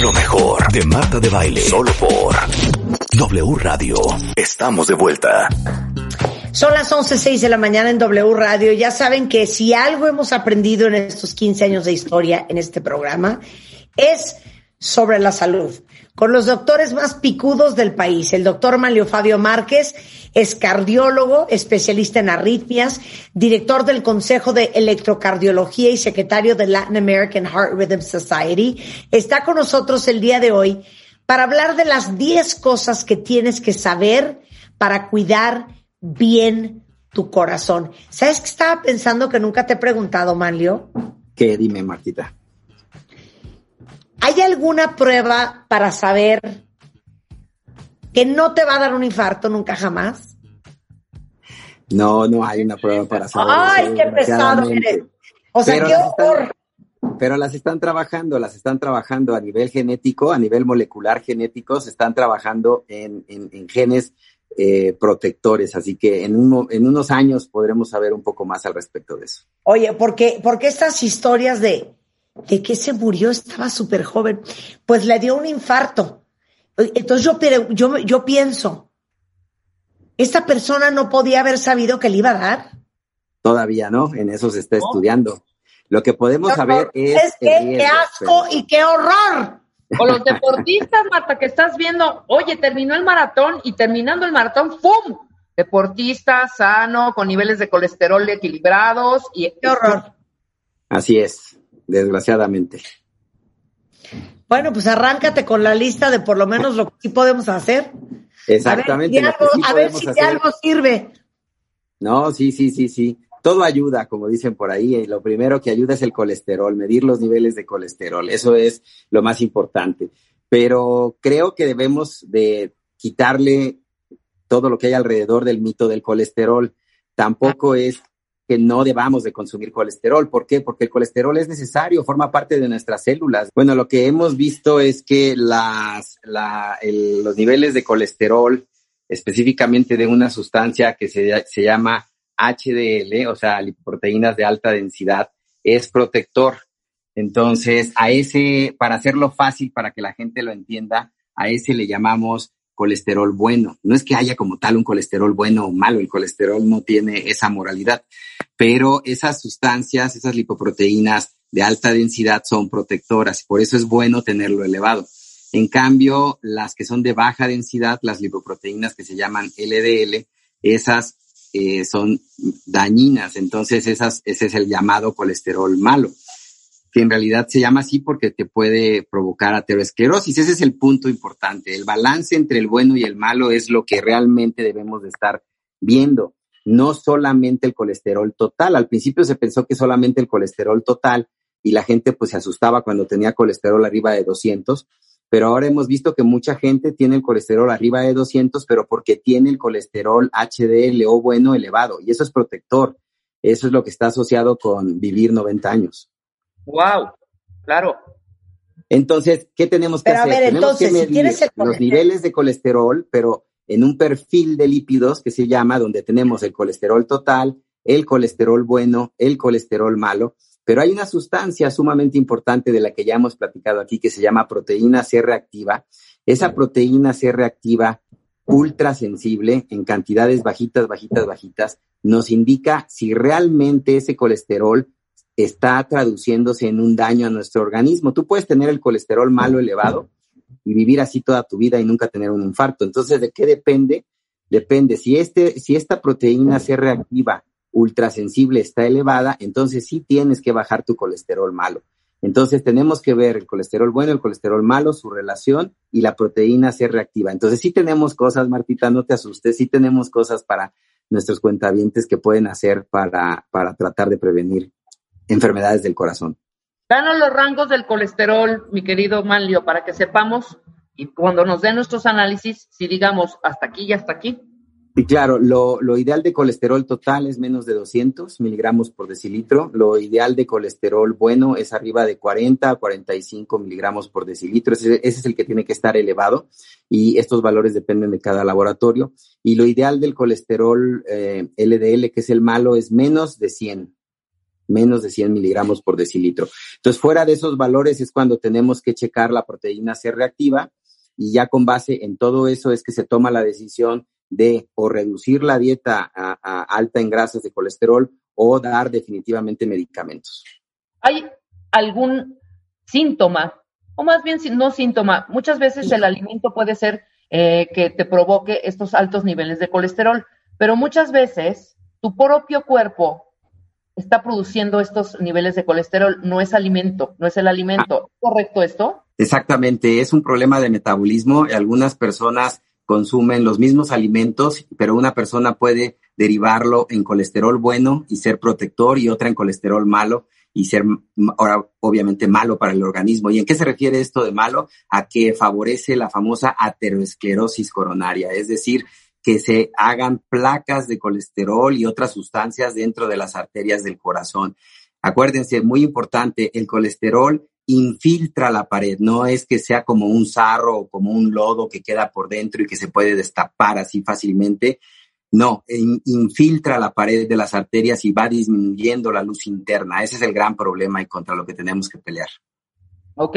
Lo mejor de Marta de Baile. Solo por W Radio. Estamos de vuelta. Son las 11.06 de la mañana en W Radio. Ya saben que si algo hemos aprendido en estos 15 años de historia en este programa es sobre la salud. Con los doctores más picudos del país. El doctor Manlio Fabio Márquez es cardiólogo, especialista en arritmias, director del Consejo de Electrocardiología y secretario de Latin American Heart Rhythm Society. Está con nosotros el día de hoy para hablar de las 10 cosas que tienes que saber para cuidar bien tu corazón. ¿Sabes qué estaba pensando que nunca te he preguntado, Manlio? ¿Qué? Dime, Martita. ¿Hay alguna prueba para saber que no te va a dar un infarto nunca jamás? No, no hay una prueba para saber. Ay, qué pesado eres. O sea, qué horror. pero las están trabajando, las están trabajando a nivel genético, a nivel molecular genético, se están trabajando en, en, genes eh, protectores, así que en, en unos años podremos saber un poco más al respecto de eso. Oye, porque, porque estas historias de, de que se murió, estaba súper joven, pues le dio un infarto. Entonces yo, yo, yo pienso, ¿esta persona no podía haber sabido que le iba a dar? Todavía no, en eso se está estudiando. Lo que podemos saber es... qué asco y qué horror. O los deportistas, Marta, que estás viendo, oye, terminó el maratón y terminando el maratón, ¡pum! Deportista, sano, con niveles de colesterol equilibrados y... ¡Qué horror! Así es, desgraciadamente. Bueno, pues arráncate con la lista de por lo menos lo que sí podemos hacer. Exactamente. A ver si, algo, sirve. No, sí, sí, sí, sí. Todo ayuda, como dicen por ahí. Y lo primero que ayuda es el colesterol, medir los niveles de colesterol. Eso es lo más importante. Pero creo que debemos de quitarle todo lo que hay alrededor del mito del colesterol. Tampoco es que no debamos de consumir colesterol. ¿Por qué? Porque el colesterol es necesario, forma parte de nuestras células. Bueno, lo que hemos visto es que las, los niveles de colesterol, específicamente de una sustancia que se, se llama HDL, o sea, lipoproteínas de alta densidad, es protector. Entonces, a ese, para hacerlo fácil, para que la gente lo entienda, a ese le llamamos colesterol bueno. No es que haya como tal un colesterol bueno o malo, el colesterol no tiene esa moralidad, pero esas sustancias, esas lipoproteínas de alta densidad son protectoras, por eso es bueno tenerlo elevado. En cambio, las que son de baja densidad, las lipoproteínas que se llaman LDL, esas eh, son dañinas, entonces esas, ese es el llamado colesterol malo en realidad se llama así porque te puede provocar aterosclerosis. Ese es el punto importante. El balance entre el bueno y el malo es lo que realmente debemos de estar viendo, no solamente el colesterol total. Al principio se pensó que solamente el colesterol total y la gente pues se asustaba cuando tenía colesterol arriba de 200, pero ahora hemos visto que mucha gente tiene el colesterol arriba de 200, pero porque tiene el colesterol HDL o bueno elevado y eso es protector. Eso es lo que está asociado con vivir 90 años. Wow, claro. Entonces, ¿qué tenemos que hacer? tenemos que medir los niveles de colesterol, pero en un perfil de lípidos que se llama, donde tenemos el colesterol total, el colesterol bueno, el colesterol malo, pero hay una sustancia sumamente importante de la que ya hemos platicado aquí que se llama proteína C reactiva. Esa proteína C reactiva ultra sensible en cantidades bajitas, bajitas, bajitas, nos indica si realmente ese colesterol está traduciéndose en un daño a nuestro organismo. Tú puedes tener el colesterol malo elevado y vivir así toda tu vida y nunca tener un infarto. Entonces, ¿de qué depende? Depende. Si, este, si esta proteína C reactiva ultrasensible está elevada, entonces sí tienes que bajar tu colesterol malo. Entonces tenemos que ver el colesterol bueno, el colesterol malo, su relación y la proteína C reactiva. Entonces sí tenemos cosas, Martita, no te asustes, sí tenemos cosas para nuestros cuentavientes que pueden hacer para, para tratar de prevenir enfermedades del corazón. Danos los rangos del colesterol, mi querido Manlio, para que sepamos y cuando nos den nuestros análisis, si digamos hasta aquí y hasta aquí. Y claro, lo, ideal de colesterol total es menos de 200 miligramos por decilitro. Lo ideal de colesterol bueno es arriba de 40 a 45 miligramos por decilitro. Ese, es el que tiene que estar elevado y estos valores dependen de cada laboratorio. Y lo ideal del colesterol LDL, eh, que es el malo, es menos de 100 menos de 100 miligramos por decilitro. Entonces, fuera de esos valores es cuando tenemos que checar la proteína C reactiva y ya con base en todo eso es que se toma la decisión de o reducir la dieta a, alta en grasas de colesterol o dar definitivamente medicamentos. ¿Hay algún síntoma, o más bien no síntoma? Muchas veces el alimento puede ser eh, que te provoque estos altos niveles de colesterol, pero muchas veces tu propio cuerpo está produciendo estos niveles de colesterol, no es alimento, no es el alimento. ¿Correcto esto? Exactamente, es un problema de metabolismo. Algunas personas consumen los mismos alimentos, pero una persona puede derivarlo en colesterol bueno y ser protector y otra en colesterol malo y ser ahora obviamente malo para el organismo. ¿Y en qué se refiere esto de malo? A que favorece la famosa aterosclerosis coronaria, es decir, que se hagan placas de colesterol y otras sustancias dentro de las arterias del corazón. Acuérdense, muy importante, el colesterol infiltra la pared, no es que sea como un sarro o como un lodo que queda por dentro y que se puede destapar así fácilmente. No, infiltra la pared de las arterias y va disminuyendo la luz interna. Ese es el gran problema y contra lo que tenemos que pelear. Ok,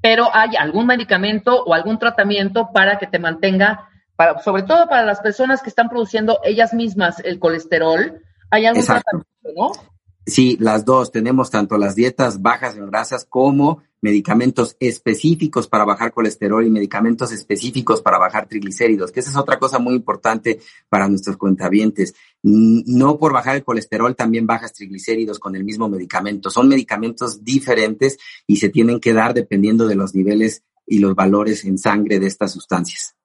pero ¿hay algún medicamento o algún tratamiento para que te mantenga, para, sobre todo para las personas que están produciendo ellas mismas el colesterol? ¿Hay algún tratamiento, no? Sí, las dos. Tenemos tanto las dietas bajas en grasas como medicamentos específicos para bajar colesterol y medicamentos específicos para bajar triglicéridos, que esa es otra cosa muy importante para nuestros cuentavientes. No por bajar el colesterol también bajas triglicéridos con el mismo medicamento. Son medicamentos diferentes y se tienen que dar dependiendo de los niveles y los valores en sangre de estas sustancias.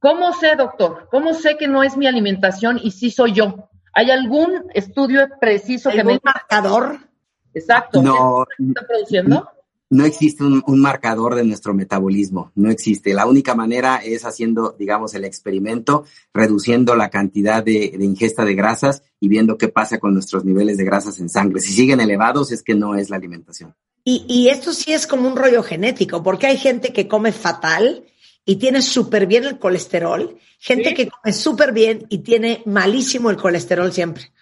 ¿Cómo sé, doctor? ¿Cómo sé que no es mi alimentación y sí soy yo? ¿Hay algún estudio preciso que me... marcador? Exacto. No, está produciendo? No existe un, marcador de nuestro metabolismo, no existe. La única manera es haciendo, digamos, el experimento, reduciendo la cantidad de, ingesta de grasas y viendo qué pasa con nuestros niveles de grasas en sangre. Si siguen elevados es que no es la alimentación. Y, y esto sí es como un rollo genético, porque hay gente que come fatal y tiene súper bien el colesterol, gente que come súper bien y tiene malísimo el colesterol siempre.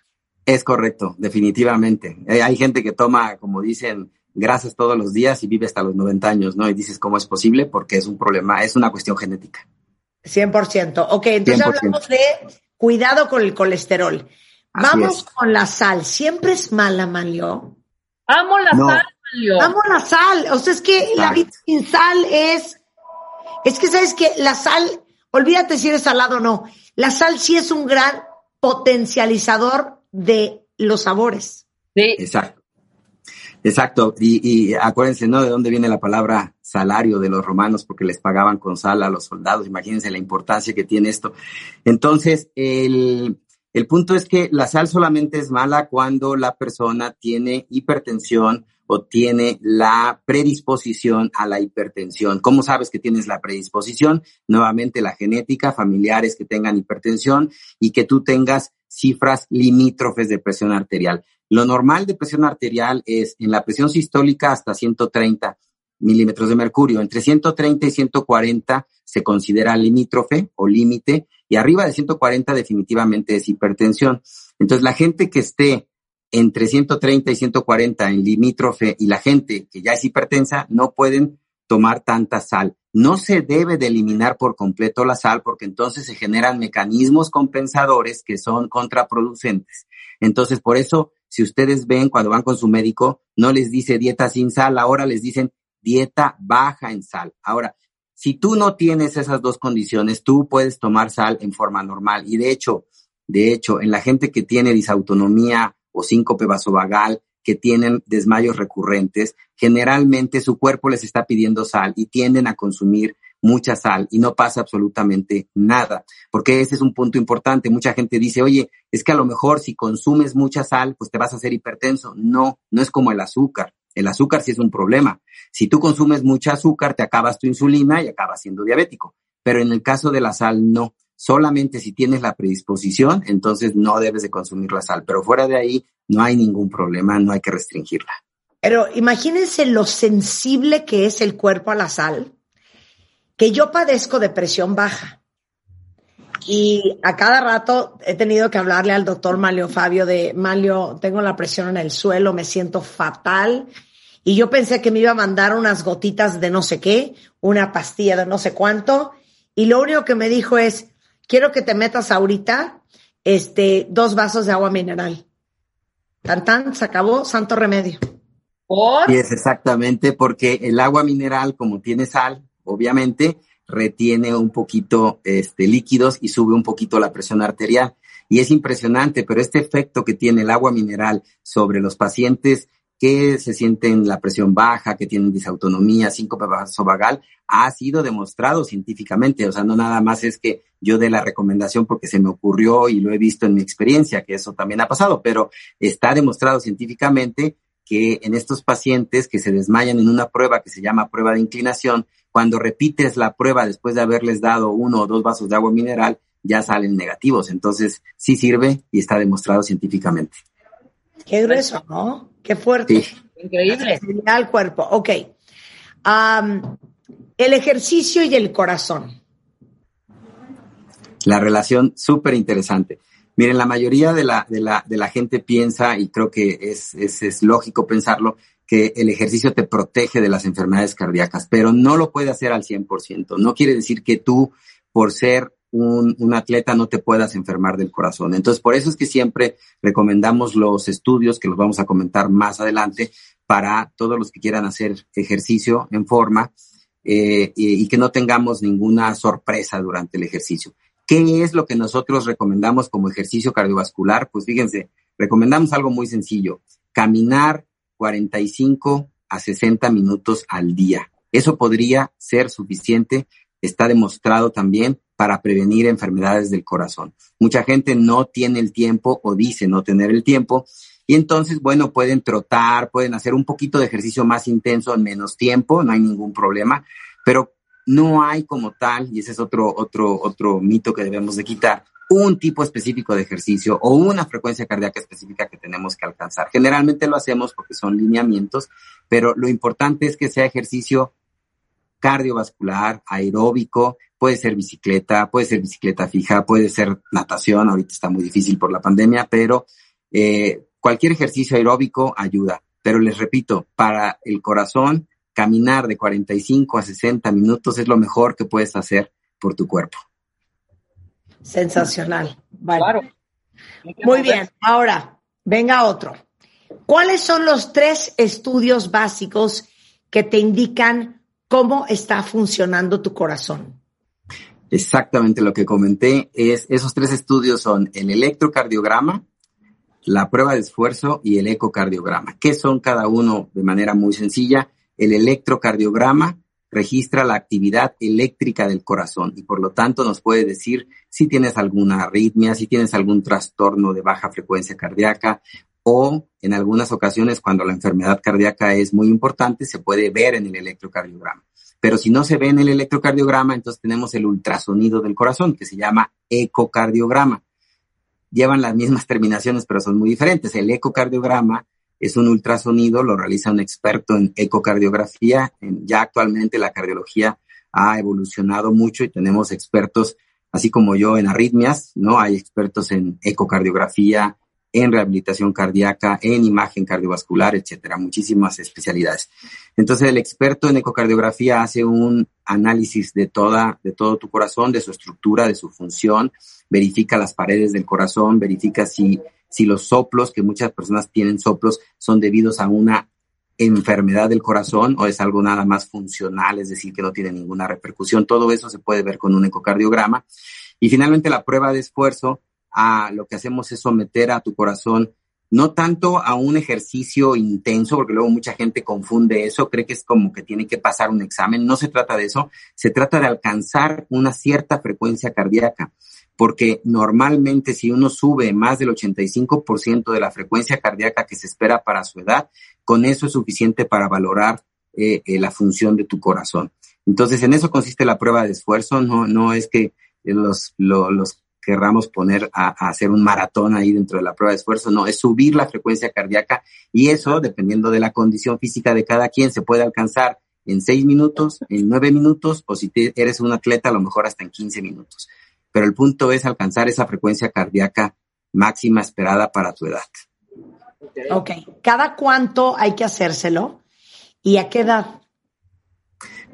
Es correcto, definitivamente. Eh, hay gente que toma, como dicen, grasas todos los días y vive hasta los 90 años, ¿no? Y dices, ¿cómo es posible? Porque es un problema, es una cuestión genética. 100%. Ok, entonces hablamos de cuidado con el colesterol. Vamos con la sal. ¿Siempre es mala, Manlio? Amo la sal, Manlio. Amo la sal. O sea, es que la vida sin sal es es que sabes que la sal, olvídate si eres salado o no, la sal sí es un gran potencializador de los sabores. Sí. Exacto. Exacto. Y, acuérdense, ¿no? De dónde viene la palabra salario de los romanos, porque les pagaban con sal a los soldados. Imagínense la importancia que tiene esto. Entonces, el, el punto es que la sal solamente es mala cuando la persona tiene hipertensión, o tiene la predisposición a la hipertensión. ¿Cómo sabes que tienes la predisposición? Nuevamente la genética, familiares que tengan hipertensión y que tú tengas cifras limítrofes de presión arterial. Lo normal de presión arterial es en la presión sistólica hasta 130 milímetros de mercurio. Entre 130 y 140 se considera limítrofe o límite y arriba de 140 definitivamente es hipertensión. Entonces la gente que esté entre 130 y 140 en limítrofe y la gente que ya es hipertensa no pueden tomar tanta sal. No se debe de eliminar por completo la sal porque entonces se generan mecanismos compensadores que son contraproducentes. Entonces, por eso, si ustedes ven cuando van con su médico, no les dice dieta sin sal, ahora les dicen dieta baja en sal. Ahora, si tú no tienes esas dos condiciones, tú puedes tomar sal en forma normal. Y de hecho, de hecho, en la gente que tiene disautonomía o síncope vasovagal que tienen desmayos recurrentes, generalmente su cuerpo les está pidiendo sal y tienden a consumir mucha sal y no pasa absolutamente nada, porque ese es un punto importante. Mucha gente dice, oye, es que a lo mejor si consumes mucha sal, pues te vas a hacer hipertenso. No, no es como el azúcar. El azúcar sí es un problema. Si tú consumes mucha azúcar, te acabas tu insulina y acabas siendo diabético. Pero en el caso de la sal, no. Solamente si tienes la predisposición, entonces no debes de consumir la sal, pero fuera de ahí no hay ningún problema, no hay que restringirla. Pero imagínense lo sensible que es el cuerpo a la sal, que yo padezco de presión baja. Y a cada rato he tenido que hablarle al doctor Malio Fabio de, Malio, tengo la presión en el suelo, me siento fatal. Y yo pensé que me iba a mandar unas gotitas de no sé qué, una pastilla de no sé cuánto. Y lo único que me dijo es, quiero que te metas ahorita este, dos vasos de agua mineral. Tan tan, se acabó, santo remedio. ¿Por? Y es exactamente porque el agua mineral, como tiene sal, obviamente, retiene un poquito este, líquidos y sube un poquito la presión arterial. Y es impresionante, pero este efecto que tiene el agua mineral sobre los pacientes que se sienten la presión baja, que tienen disautonomía, síncope vasovagal, ha sido demostrado científicamente. O sea, no nada más es que yo dé la recomendación porque se me ocurrió y lo he visto en mi experiencia, que eso también ha pasado, pero está demostrado científicamente que en estos pacientes que se desmayan en una prueba que se llama prueba de inclinación, cuando repites la prueba después de haberles dado uno o dos vasos de agua mineral, ya salen negativos. Entonces, sí sirve y está demostrado científicamente. Qué grueso, ¿no? Qué fuerte. Increíble. Al cuerpo. Ok. el ejercicio y el corazón. La relación súper interesante. Miren, la mayoría de la, de, la, de la gente piensa, y creo que es, es, es lógico pensarlo, que el ejercicio te protege de las enfermedades cardíacas, pero no lo puede hacer al 100%. No quiere decir que tú, por ser un, atleta, no te puedas enfermar del corazón. Entonces, por eso es que siempre recomendamos los estudios, que los vamos a comentar más adelante, para todos los que quieran hacer ejercicio en forma eh, y, y que no tengamos ninguna sorpresa durante el ejercicio. ¿Qué es lo que nosotros recomendamos como ejercicio cardiovascular? Pues fíjense, recomendamos algo muy sencillo, caminar 45 a 60 minutos al día. Eso podría ser suficiente, está demostrado también para prevenir enfermedades del corazón. Mucha gente no tiene el tiempo o dice no tener el tiempo y entonces, bueno, pueden trotar, pueden hacer un poquito de ejercicio más intenso en menos tiempo, no hay ningún problema, pero no hay como tal, y ese es otro, otro, otro mito que debemos de quitar, un tipo específico de ejercicio o una frecuencia cardíaca específica que tenemos que alcanzar. Generalmente lo hacemos porque son lineamientos, pero lo importante es que sea ejercicio cardiovascular, aeróbico, puede ser bicicleta, puede ser bicicleta fija, puede ser natación, ahorita está muy difícil por la pandemia, pero eh, cualquier ejercicio aeróbico ayuda. Pero les repito, para el corazón, caminar de 45 a 60 minutos es lo mejor que puedes hacer por tu cuerpo. Sensacional. Muy bien. Ahora, venga otro. ¿Cuáles son los tres estudios básicos que te indican cómo está funcionando tu corazón? Exactamente lo que comenté es, esos tres estudios son el electrocardiograma, la prueba de esfuerzo y el ecocardiograma. ¿Qué son cada uno de manera muy sencilla? El electrocardiograma registra la actividad eléctrica del corazón y por lo tanto nos puede decir si tienes alguna arritmia, si tienes algún trastorno de baja frecuencia cardíaca o en algunas ocasiones cuando la enfermedad cardíaca es muy importante se puede ver en el electrocardiograma. Pero si no se ve en el electrocardiograma, entonces tenemos el ultrasonido del corazón que se llama ecocardiograma. Llevan las mismas terminaciones, pero son muy diferentes. El ecocardiograma es un ultrasonido, lo realiza un experto en ecocardiografía. Ya actualmente la cardiología ha evolucionado mucho y tenemos expertos, así como yo, en arritmias, ¿no? Hay expertos en ecocardiografía, en rehabilitación cardíaca, en imagen cardiovascular, etcétera, muchísimas especialidades. Entonces, el experto en ecocardiografía hace un análisis de toda, de todo tu corazón, de su estructura, de su función, verifica las paredes del corazón, verifica si si los soplos, que muchas personas tienen soplos, son debidos a una enfermedad del corazón o es algo nada más funcional, es decir, que no tiene ninguna repercusión. Todo eso se puede ver con un ecocardiograma. Y finalmente la prueba de esfuerzo, a lo que hacemos es someter a tu corazón no tanto a un ejercicio intenso, porque luego mucha gente confunde eso, cree que es como que tiene que pasar un examen. No se trata de eso, se trata de alcanzar una cierta frecuencia cardíaca porque normalmente si uno sube más del 85% de la frecuencia cardíaca que se espera para su edad, con eso es suficiente para valorar eh, eh, la función de tu corazón. Entonces, en eso consiste la prueba de esfuerzo, no, no es que los, los querramos poner a, hacer un maratón ahí dentro de la prueba de esfuerzo, no, es subir la frecuencia cardíaca y eso, dependiendo de la condición física de cada quien, se puede alcanzar en seis minutos, en nueve minutos o si eres un atleta, a lo mejor hasta en 15 minutos pero el punto es alcanzar esa frecuencia cardíaca máxima esperada para tu edad. Ok, ¿cada cuánto hay que hacérselo y a qué edad?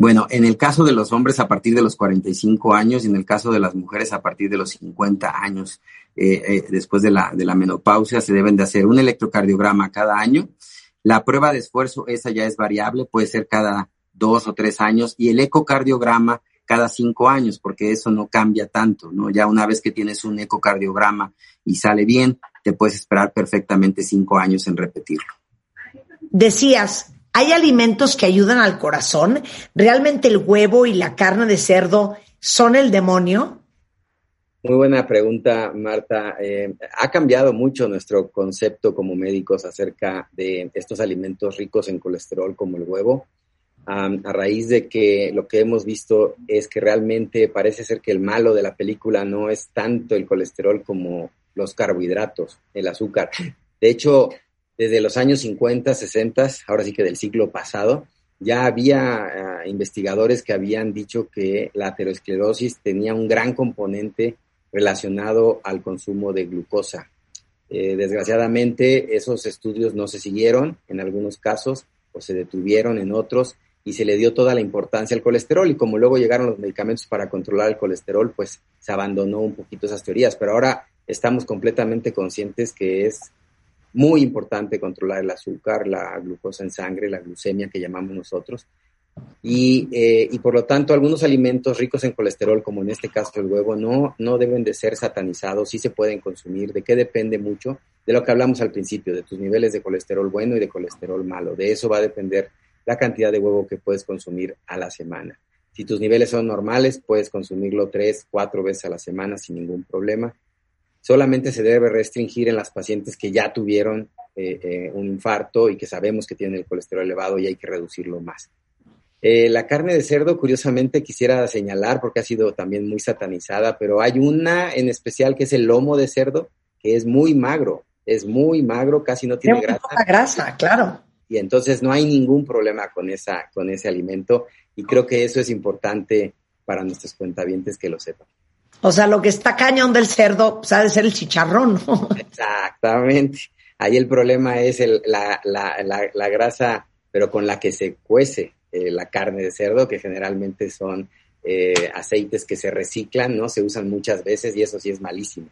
Bueno, en el caso de los hombres a partir de los 45 años y en el caso de las mujeres a partir de los 50 años, eh, eh, después de la, de la menopausia, se deben de hacer un electrocardiograma cada año. La prueba de esfuerzo, esa ya es variable, puede ser cada dos o tres años y el ecocardiograma cada cinco años, porque eso no cambia tanto, ¿no? Ya una vez que tienes un ecocardiograma y sale bien, te puedes esperar perfectamente cinco años en repetirlo. Decías, ¿hay alimentos que ayudan al corazón? ¿Realmente el huevo y la carne de cerdo son el demonio? Muy buena pregunta, Marta. Eh, ha cambiado mucho nuestro concepto como médicos acerca de estos alimentos ricos en colesterol como el huevo a raíz de que lo que hemos visto es que realmente parece ser que el malo de la película no es tanto el colesterol como los carbohidratos, el azúcar. De hecho, desde los años 50, 60, ahora sí que del siglo pasado, ya había ah, investigadores que habían dicho que la aterosclerosis tenía un gran componente relacionado al consumo de glucosa. Eh, desgraciadamente, esos estudios no se siguieron en algunos casos o se detuvieron en otros y se le dio toda la importancia al colesterol y como luego llegaron los medicamentos para controlar el colesterol, pues se abandonó un poquito esas teorías, pero ahora estamos completamente conscientes que es muy importante controlar el azúcar, la glucosa en sangre, la glucemia que llamamos nosotros. Y, eh, y, por lo tanto, algunos alimentos ricos en colesterol, como en este caso el huevo, no, no deben de ser satanizados, sí se pueden consumir. ¿De qué depende mucho? De lo que hablamos al principio, de tus niveles de colesterol bueno y de colesterol malo. De eso va a depender la cantidad de huevo que puedes consumir a la semana. Si tus niveles son normales, puedes consumirlo tres, cuatro veces a la semana sin ningún problema. Solamente se debe restringir en las pacientes que ya tuvieron eh, eh, un infarto y que sabemos que tienen el colesterol elevado y hay que reducirlo más. Eh, la carne de cerdo, curiosamente, quisiera señalar porque ha sido también muy satanizada, pero hay una en especial que es el lomo de cerdo, que es muy magro, es muy magro, casi no tiene grasa. grasa, claro y entonces no hay ningún problema con, esa, con ese alimento y creo que eso es importante para nuestros cuentavientes que lo sepan. O sea, lo que está cañón del cerdo pues, ha de ser el chicharrón, ¿no? Exactamente. Ahí el problema es el, la, la, la, grasa, pero con la que se cuece eh, la carne de cerdo, que generalmente son eh, aceites que se reciclan, ¿no? Se usan muchas veces y eso sí es malísimo.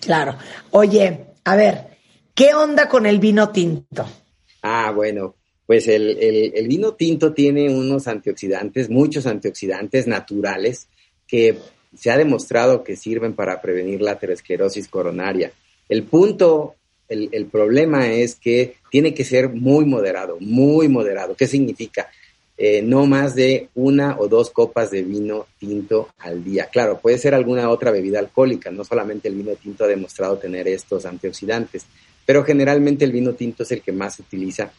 Claro. Oye, a ver, ¿qué onda con el vino tinto? Ah, bueno, pues el, el, vino tinto tiene unos antioxidantes, muchos antioxidantes naturales que se ha demostrado que sirven para prevenir la aterosclerosis coronaria. El punto, el, el, problema es que tiene que ser muy moderado, muy moderado. ¿Qué significa? Eh, no más de una o dos copas de vino tinto al día. Claro, puede ser alguna otra bebida alcohólica, no solamente el vino tinto ha demostrado tener estos antioxidantes pero generalmente el vino tinto es el que más se utiliza.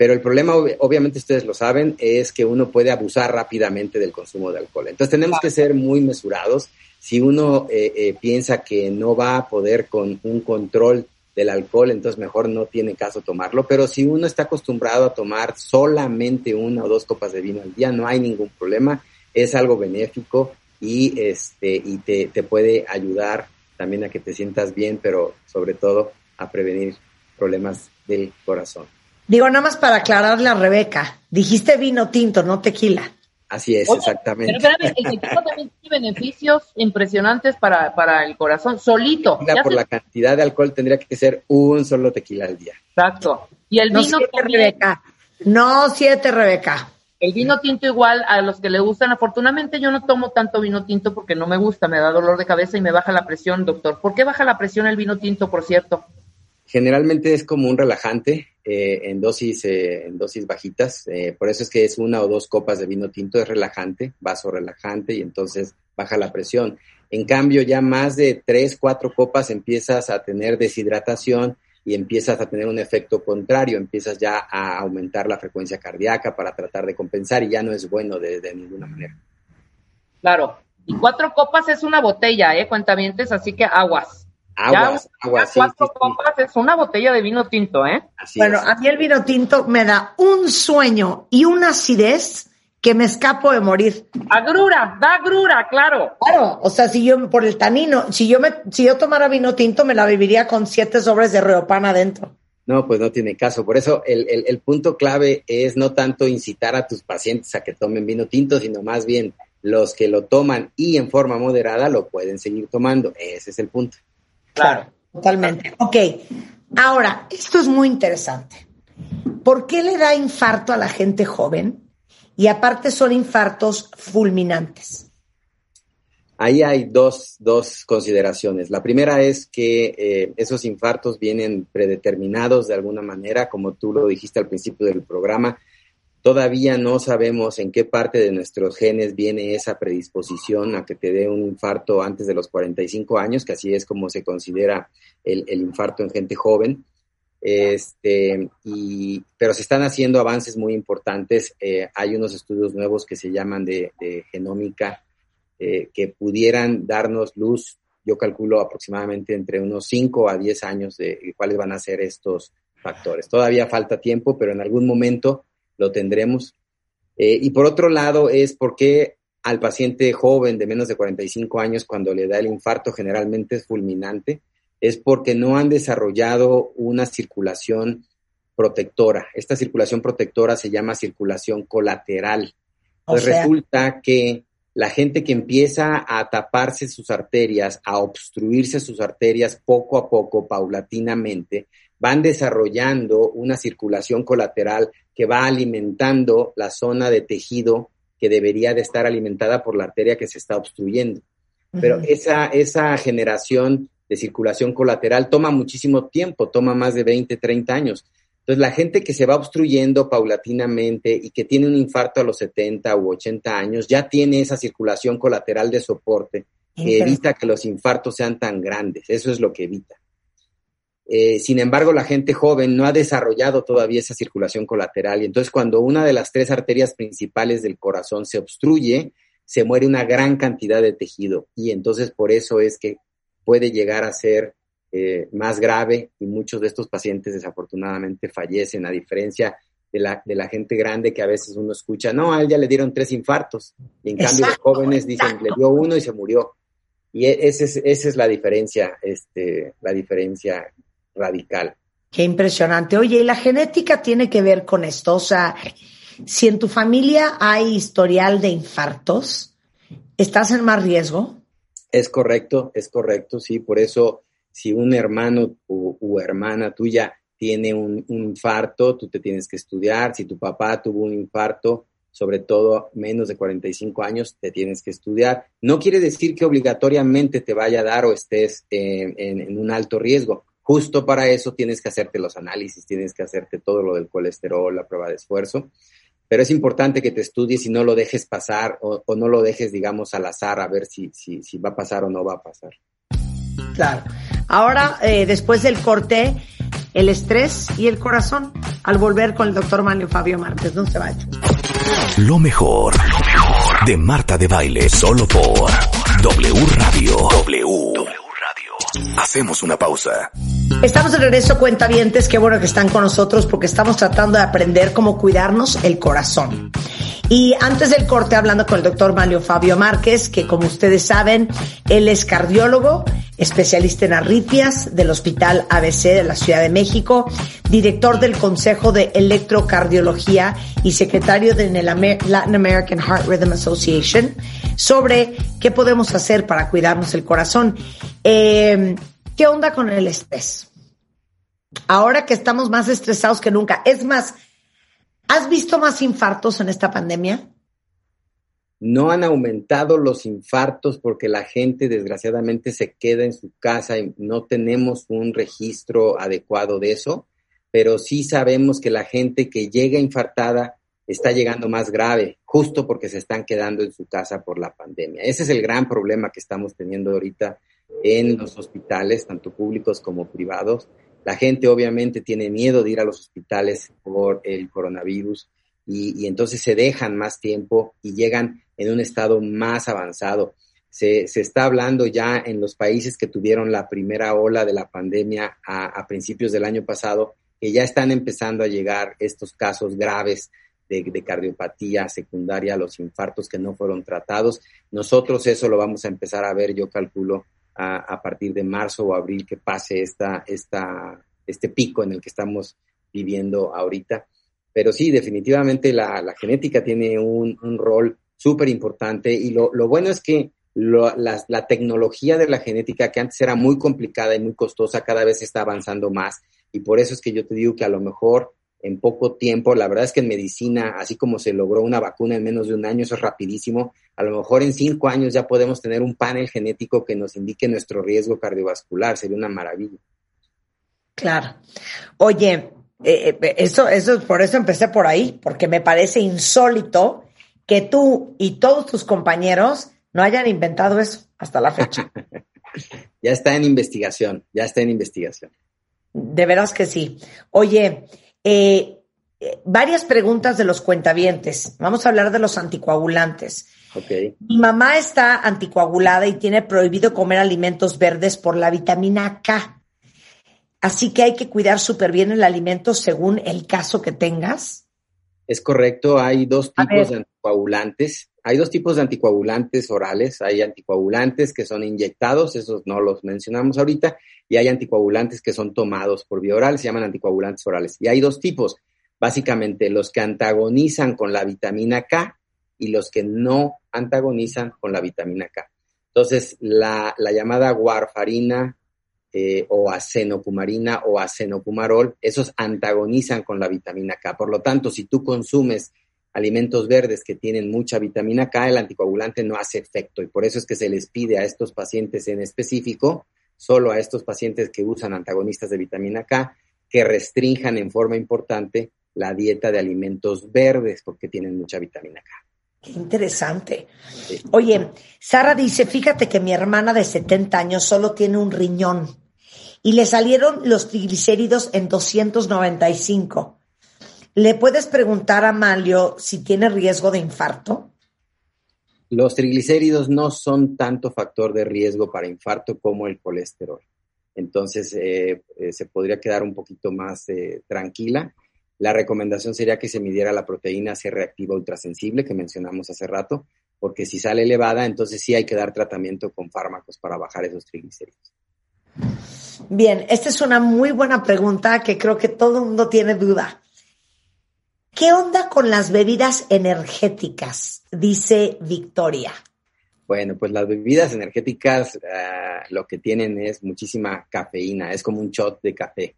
Pero el problema, obviamente ustedes lo saben, es que uno puede abusar rápidamente del consumo de alcohol. Entonces tenemos que ser muy mesurados. Si uno eh, eh, piensa que no va a poder con un control del alcohol, entonces mejor no tiene caso tomarlo. Pero si uno está acostumbrado a tomar solamente una o dos copas de vino al día, no hay ningún problema. Es algo benéfico y, este, y te, te puede ayudar también a que te sientas bien, pero sobre todo a prevenir problemas del corazón. Digo, nada más para aclararle a Rebeca, dijiste vino tinto, no tequila. Así es, exactamente. Pero espérame, el tequila también tiene beneficios impresionantes para, para el corazón, solito. por la cantidad de alcohol tendría que ser un solo tequila al día. Exacto. Y el no vino siete, Rebeca. No siete, Rebeca. El vino tinto igual a los que le gustan. Afortunadamente yo no tomo tanto vino tinto porque no me gusta, me da dolor de cabeza y me baja la presión, doctor. ¿Por qué baja la presión el vino tinto, por cierto? Generalmente es como un relajante eh, en, dosis, eh, en dosis bajitas, eh, por eso es que es una o dos copas de vino tinto, es relajante, vaso relajante y entonces baja la presión. En cambio, ya más de tres, cuatro copas empiezas a tener deshidratación y empiezas a tener un efecto contrario, empiezas ya a aumentar la frecuencia cardíaca para tratar de compensar y ya no es bueno de, de ninguna manera. Claro, y cuatro copas es una botella, ¿eh? Cuentavientes, así que aguas. Aguas, aguas. cuatro copas es una botella de vino tinto, ¿eh? bueno, a mí el vino tinto me da un sueño y una acidez que me escapo de morir. Agrura, da agrura, claro. Claro, o sea, si yo por el tanino, si yo me, si yo tomara vino tinto, me la viviría con siete sobres de reopan adentro. No, pues no tiene caso. Por eso el, el, el, punto clave es no tanto incitar a tus pacientes a que tomen vino tinto, sino más bien los que lo toman y en forma moderada lo pueden seguir tomando. Ese es el punto. Claro, totalmente. Ok, ahora, esto es muy interesante. ¿Por qué le da infarto a la gente joven? Y aparte son infartos fulminantes. Ahí hay dos, dos consideraciones. La primera es que eh, esos infartos vienen predeterminados de alguna manera, como tú lo dijiste al principio del programa. Todavía no sabemos en qué parte de nuestros genes viene esa predisposición a que te dé un infarto antes de los 45 años, que así es como se considera el, el infarto en gente joven. Este, y, pero se están haciendo avances muy importantes. Eh, hay unos estudios nuevos que se llaman de, genómica eh, que pudieran darnos luz, yo calculo aproximadamente entre unos 5 a 10 años de cuáles van a ser estos factores. Todavía falta tiempo, pero en algún momento lo tendremos. Eh, y por otro lado es porque al paciente joven de menos de 45 años, cuando le da el infarto, generalmente es fulminante, es porque no han desarrollado una circulación protectora. Esta circulación protectora se llama circulación colateral. Pues resulta que la gente que empieza a taparse sus arterias, a obstruirse sus arterias poco a poco, paulatinamente, van desarrollando una circulación colateral que va alimentando la zona de tejido que debería de estar alimentada por la arteria que se está obstruyendo. Pero esa, esa generación de circulación colateral toma muchísimo tiempo, toma más de 20, 30 años. Entonces, la gente que se va obstruyendo paulatinamente y que tiene un infarto a los 70 u 80 años, ya tiene esa circulación colateral de soporte que evita que los infartos sean tan grandes. Eso es lo que evita. Eh, sin embargo, la gente joven no ha desarrollado todavía esa circulación colateral y entonces cuando una de las tres arterias principales del corazón se obstruye, se muere una gran cantidad de tejido y entonces por eso es que puede llegar a ser eh, más grave y muchos de estos pacientes desafortunadamente fallecen, a diferencia de la, de la gente grande que a veces uno escucha, no, a él ya le dieron tres infartos, y en cambio los jóvenes dicen, le dio uno y se murió. Y e, esa es, esa es la diferencia, este, la diferencia radical. Qué impresionante. Oye, ¿y la genética tiene que ver con esto? O sea, si en tu familia hay historial de infartos, ¿estás en más riesgo? Es correcto, es correcto, sí, por eso si un hermano u, hermana tuya tiene un, infarto, tú te tienes que estudiar. Si tu papá tuvo un infarto, sobre todo menos de 45 años, te tienes que estudiar. No quiere decir que obligatoriamente te vaya a dar o estés en, en, un alto riesgo. Justo para eso tienes que hacerte los análisis, tienes que hacerte todo lo del colesterol, la prueba de esfuerzo. Pero es importante que te estudies y no lo dejes pasar o, o no lo dejes, digamos, al azar a ver si, si, si va a pasar o no va a pasar. Claro. Ahora, eh, después del corte, el estrés y el corazón, al volver con el doctor Manlio Fabio Márquez. No se vaya. Lo mejor, lo mejor de Marta de Baile, solo por W Radio. W. W Radio. Hacemos una pausa. Estamos de regreso, cuentavientes. Qué bueno que están con nosotros porque estamos tratando de aprender cómo cuidarnos el corazón. Y antes del corte, hablando con el doctor Manlio Fabio Márquez, que como ustedes saben, él es cardiólogo, especialista en arritmias del Hospital ABC de la Ciudad de México, director del Consejo de Electrocardiología y secretario de la Latin American Heart Rhythm Association, sobre qué podemos hacer para cuidarnos el corazón. Eh, ¿Qué onda con el estrés? Ahora que estamos más estresados que nunca, es más, ¿Has visto más infartos en esta pandemia? No han aumentado los infartos porque la gente desgraciadamente se queda en su casa y no tenemos un registro adecuado de eso, pero sí sabemos que la gente que llega infartada está llegando más grave, justo porque se están quedando en su casa por la pandemia. Ese es el gran problema que estamos teniendo ahorita en los hospitales, tanto públicos como privados, la gente obviamente tiene miedo de ir a los hospitales por el coronavirus y, entonces se dejan más tiempo y llegan en un estado más avanzado. Se, está hablando ya en los países que tuvieron la primera ola de la pandemia a, principios del año pasado, que ya están empezando a llegar estos casos graves de, cardiopatía secundaria los infartos que no fueron tratados. Nosotros eso lo vamos a empezar a ver, yo calculo, a, partir de marzo o abril que pase esta, esta, este pico en el que estamos viviendo ahorita. Pero sí, definitivamente la, genética tiene un, rol súper importante y lo, bueno es que la, la, tecnología de la genética, que antes era muy complicada y muy costosa, cada vez está avanzando más. Y por eso es que yo te digo que a lo mejor en poco tiempo. La verdad es que en medicina, así como se logró una vacuna en menos de un año, eso es rapidísimo. A lo mejor en cinco años ya podemos tener un panel genético que nos indique nuestro riesgo cardiovascular. Sería una maravilla. Claro. Oye, eh, eh, eso, eso, por eso empecé por ahí, porque me parece insólito que tú y todos tus compañeros no hayan inventado eso hasta la fecha. ya está en investigación, ya está en investigación. De veras que sí. Oye, eh, varias preguntas de los cuentavientes. Vamos a hablar de los anticoagulantes. Okay. Mi mamá está anticoagulada y tiene prohibido comer alimentos verdes por la vitamina K. Así que hay que cuidar súper bien el alimento según el caso que tengas. Es correcto, hay dos tipos de anticoagulantes. Hay dos tipos de anticoagulantes orales. Hay anticoagulantes que son inyectados, esos no los mencionamos ahorita, y hay anticoagulantes que son tomados por vía oral, se llaman anticoagulantes orales. Y hay dos tipos, básicamente los que antagonizan con la vitamina K y los que no antagonizan con la vitamina K. Entonces, la, llamada warfarina eh, o acenopumarina o acenopumarol, esos antagonizan con la vitamina K. Por lo tanto, si tú consumes alimentos verdes que tienen mucha vitamina K, el anticoagulante no hace efecto y por eso es que se les pide a estos pacientes en específico, solo a estos pacientes que usan antagonistas de vitamina K, que restrinjan en forma importante la dieta de alimentos verdes porque tienen mucha vitamina K. Qué interesante. Oye, Sara dice, fíjate que mi hermana de 70 años solo tiene un riñón y le salieron los triglicéridos en 295. ¿Le puedes preguntar a Malio si tiene riesgo de infarto? Los triglicéridos no son tanto factor de riesgo para infarto como el colesterol. Entonces, eh, eh, se podría quedar un poquito más eh, tranquila. La recomendación sería que se midiera la proteína C reactiva ultrasensible que mencionamos hace rato, porque si sale elevada, entonces sí hay que dar tratamiento con fármacos para bajar esos triglicéridos. Bien, esta es una muy buena pregunta que creo que todo el mundo tiene duda. ¿Qué onda con las bebidas energéticas? Dice Victoria. Bueno, pues las bebidas energéticas ah, lo que tienen es muchísima cafeína, es como un shot de café.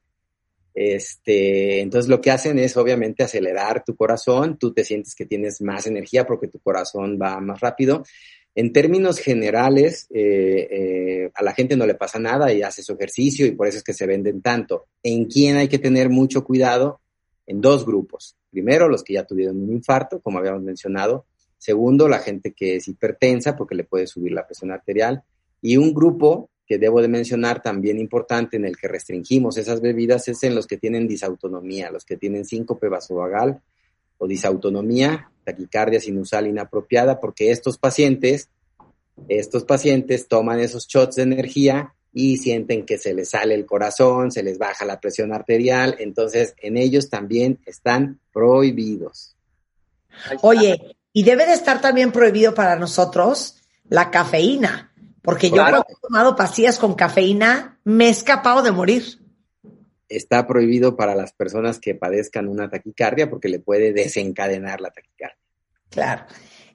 Este, entonces lo que hacen es obviamente acelerar tu corazón, tú te sientes que tienes más energía porque tu corazón va más rápido. En términos generales, eh, eh, a la gente no le pasa nada y hace su ejercicio y por eso es que se venden tanto. ¿En quién hay que tener mucho cuidado? En dos grupos. Primero, los que ya tuvieron un infarto, como habíamos mencionado. Segundo, la gente que es hipertensa porque le puede subir la presión arterial. Y un grupo que debo de mencionar también importante en el que restringimos esas bebidas es en los que tienen disautonomía, los que tienen síncope vasovagal o disautonomía, taquicardia sinusal inapropiada, porque estos pacientes, estos pacientes toman esos shots de energía y sienten que se les sale el corazón, se les baja la presión arterial, entonces en ellos también están prohibidos. Oye, y debe de estar también prohibido para nosotros la cafeína, porque yo cuando he tomado pastillas con cafeína me he escapado de morir. Está prohibido para las personas que padezcan una taquicardia porque le puede desencadenar la taquicardia. Claro.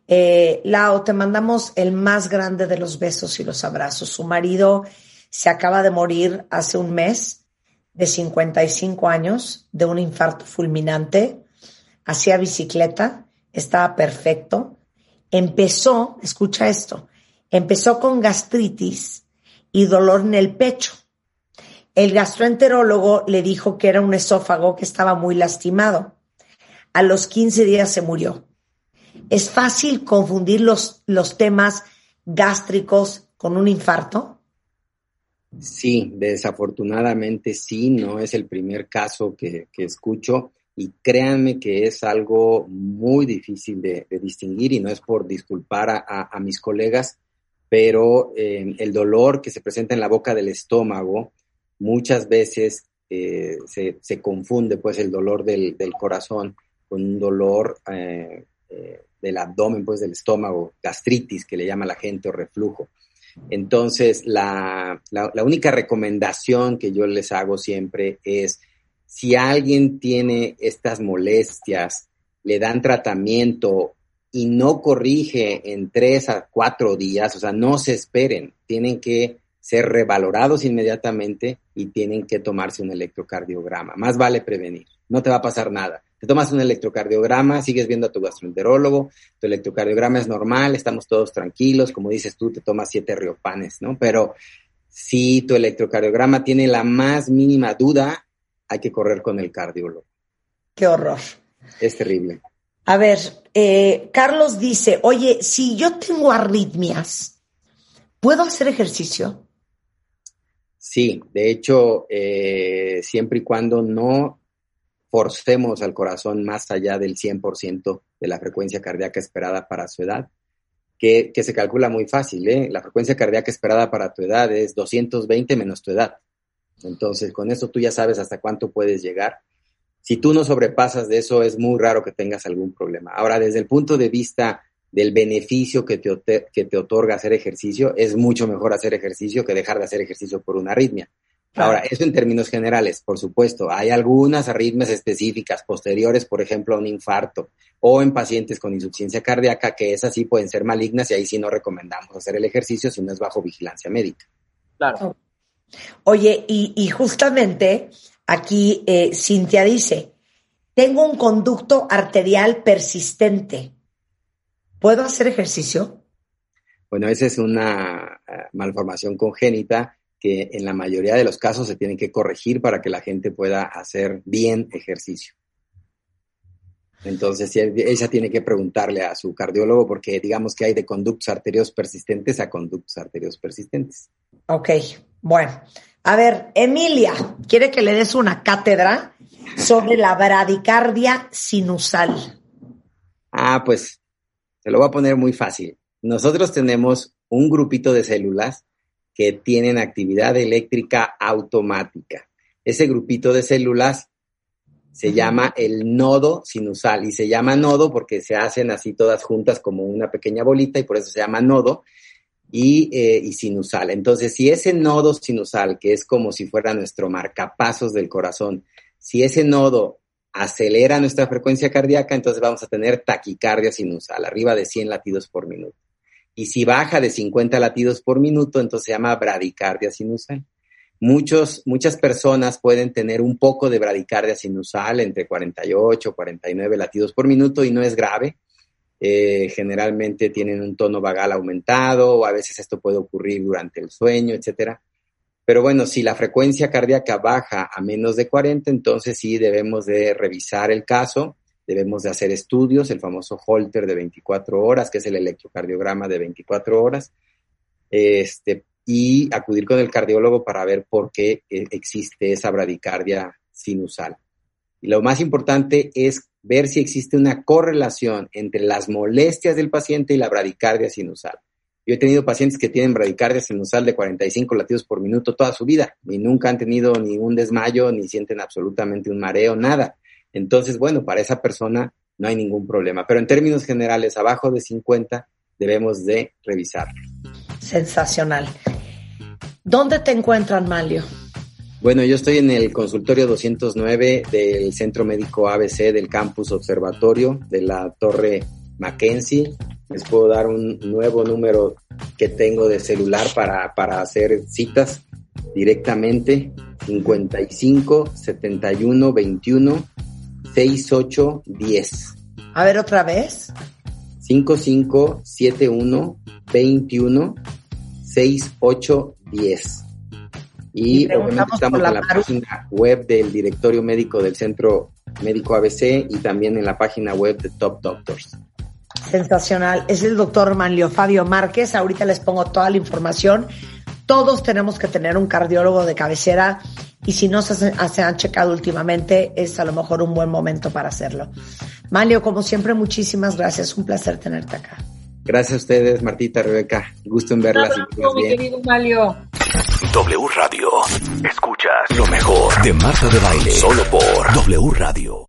Eh, Lao, te mandamos el más grande de los besos y los abrazos. Su marido se acaba de morir hace un mes de 55 años de un infarto fulminante. Hacía bicicleta, estaba perfecto. Empezó, escucha esto, empezó con gastritis y dolor en el pecho. El gastroenterólogo le dijo que era un esófago que estaba muy lastimado. A los 15 días se murió. Es fácil confundir los, los temas gástricos con un infarto. Sí, desafortunadamente sí, no es el primer caso que, escucho y créanme que es algo muy difícil de, distinguir y no es por disculpar a, mis colegas, pero eh, el dolor que se presenta en la boca del estómago muchas veces eh, se, confunde pues el dolor del, corazón con un dolor eh, del abdomen, pues del estómago, gastritis que le llama la gente o reflujo. Entonces, la, la, única recomendación que yo les hago siempre es, si alguien tiene estas molestias, le dan tratamiento y no corrige en tres a cuatro días, o sea, no se esperen, tienen que ser revalorados inmediatamente y tienen que tomarse un electrocardiograma. Más vale prevenir, no te va a pasar nada. Te tomas un electrocardiograma, sigues viendo a tu gastroenterólogo, tu electrocardiograma es normal, estamos todos tranquilos, como dices tú, te tomas siete riopanes, ¿no? Pero si tu electrocardiograma tiene la más mínima duda, hay que correr con el cardiólogo. Qué horror. Es terrible. A ver, eh, Carlos dice, oye, si yo tengo arritmias, ¿puedo hacer ejercicio? Sí, de hecho, eh, siempre y cuando no forcemos al corazón más allá del 100% de la frecuencia cardíaca esperada para su edad, que, se calcula muy fácil. ¿eh? La frecuencia cardíaca esperada para tu edad es 220 menos tu edad. Entonces, con eso tú ya sabes hasta cuánto puedes llegar. Si tú no sobrepasas de eso, es muy raro que tengas algún problema. Ahora, desde el punto de vista del beneficio que te, que te otorga hacer ejercicio, es mucho mejor hacer ejercicio que dejar de hacer ejercicio por una arritmia. Ahora, eso en términos generales, por supuesto, hay algunas arritmias específicas posteriores, por ejemplo, a un infarto o en pacientes con insuficiencia cardíaca, que esas sí pueden ser malignas y ahí sí no recomendamos hacer el ejercicio si no es bajo vigilancia médica. Claro. Oye, y, justamente aquí eh, Cintia dice, tengo un conducto arterial persistente. ¿Puedo hacer ejercicio? Bueno, esa es una eh, malformación congénita que en la mayoría de los casos se tienen que corregir para que la gente pueda hacer bien ejercicio. Entonces, ella tiene que preguntarle a su cardiólogo porque digamos que hay de conductos arterios persistentes a conductos arterios persistentes. Ok, bueno. A ver, Emilia, quiere que le des una cátedra sobre la bradicardia sinusal. Ah, pues se lo voy a poner muy fácil. Nosotros tenemos un grupito de células que tienen actividad eléctrica automática. Ese grupito de células se llama el nodo sinusal y se llama nodo porque se hacen así todas juntas como una pequeña bolita y por eso se llama nodo y, eh, y sinusal. Entonces, si ese nodo sinusal, que es como si fuera nuestro marcapasos del corazón, si ese nodo acelera nuestra frecuencia cardíaca, entonces vamos a tener taquicardia sinusal, arriba de 100 latidos por minuto. Y si baja de 50 latidos por minuto, entonces se llama bradicardia sinusal. Muchos, muchas personas pueden tener un poco de bradicardia sinusal entre 48 y 49 latidos por minuto y no es grave. Eh, generalmente tienen un tono vagal aumentado o a veces esto puede ocurrir durante el sueño, etcétera. Pero bueno, si la frecuencia cardíaca baja a menos de 40, entonces sí debemos de revisar el caso debemos de hacer estudios, el famoso Holter de 24 horas, que es el electrocardiograma de 24 horas, este, y acudir con el cardiólogo para ver por qué eh, existe esa bradicardia sinusal. Y lo más importante es ver si existe una correlación entre las molestias del paciente y la bradicardia sinusal. Yo he tenido pacientes que tienen bradicardia sinusal de 45 latidos por minuto toda su vida y nunca han tenido ni un desmayo, ni sienten absolutamente un mareo, nada. Entonces, bueno, para esa persona no hay ningún problema. Pero en términos generales, abajo de 50 debemos de revisar. Sensacional. ¿Dónde te encuentran, Malio? Bueno, yo estoy en el consultorio 209 del Centro Médico ABC del Campus Observatorio de la Torre Mackenzie. Les puedo dar un nuevo número que tengo de celular para, para hacer citas directamente. 55 71 21 6810. A ver otra vez. 5571 21 6810. Y, y obviamente estamos en la página web del directorio médico del Centro Médico ABC y también en la página web de Top Doctors. Sensacional. Es el doctor Manlio Fabio Márquez. Ahorita les pongo toda la información. Todos tenemos que tener un cardiólogo de cabecera y si no se, han checado últimamente, es a lo mejor un buen momento para hacerlo. Malio, como siempre, muchísimas gracias. Un placer tenerte acá. Gracias a ustedes, Martita, Rebeca. Gusto en verlas. Gracias, mi querido Malio. W Radio. Escuchas lo mejor de Marta de Baile. Solo por W Radio.